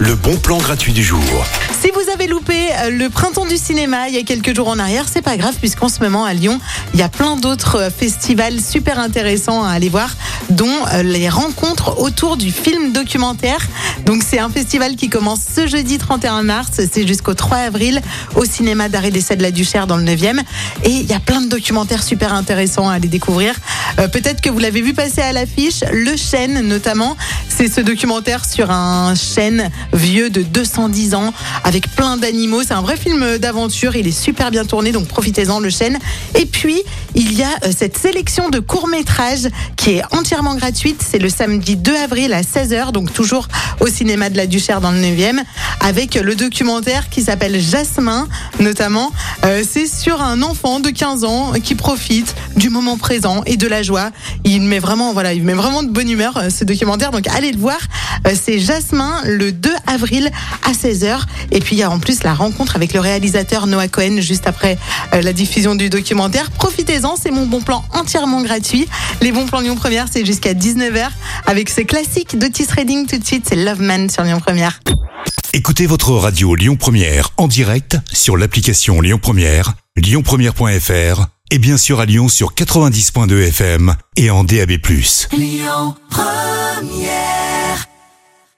Le bon plan gratuit du jour. Si vous avez loupé euh, le printemps du cinéma il y a quelques jours en arrière, c'est pas grave puisqu'en ce moment à Lyon, il y a plein d'autres euh, festivals super intéressants à aller voir, dont euh, les rencontres autour du film documentaire. Donc c'est un festival qui commence ce jeudi 31 mars, c'est jusqu'au 3 avril au cinéma d'arrêt d'essai de la Duchère dans le 9e. Et il y a plein de documentaires super intéressants à aller découvrir. Peut-être que vous l'avez vu passer à l'affiche, Le Chêne notamment. C'est ce documentaire sur un chêne vieux de 210 ans avec plein d'animaux. C'est un vrai film d'aventure. Il est super bien tourné, donc profitez-en, le chêne. Et puis, il y a euh, cette sélection de courts-métrages qui est entièrement gratuite. C'est le samedi 2 avril à 16h, donc toujours au cinéma de la Duchère dans le 9e, avec le documentaire qui s'appelle Jasmin, notamment. Euh, c'est sur un enfant de 15 ans qui profite du moment présent et de la joie. Il met vraiment, voilà, il met vraiment de bonne humeur euh, ce documentaire. Donc allez le voir. C'est Jasmin le 2 avril à 16h. Et puis il y a en plus la rencontre avec le réalisateur Noah Cohen juste après euh, la diffusion du documentaire. Profitez-en, c'est mon bon plan entièrement gratuit. Les bons plans Lyon Première, c'est jusqu'à 19h avec ce classique d'Otis Reading tout de suite, c'est Love Man sur Lyon Première. Écoutez votre radio Lyon Première en direct sur l'application Lyon Première, lyonpremière.fr et bien sûr à Lyon sur 90.2 FM et en DAB+. Lyon Première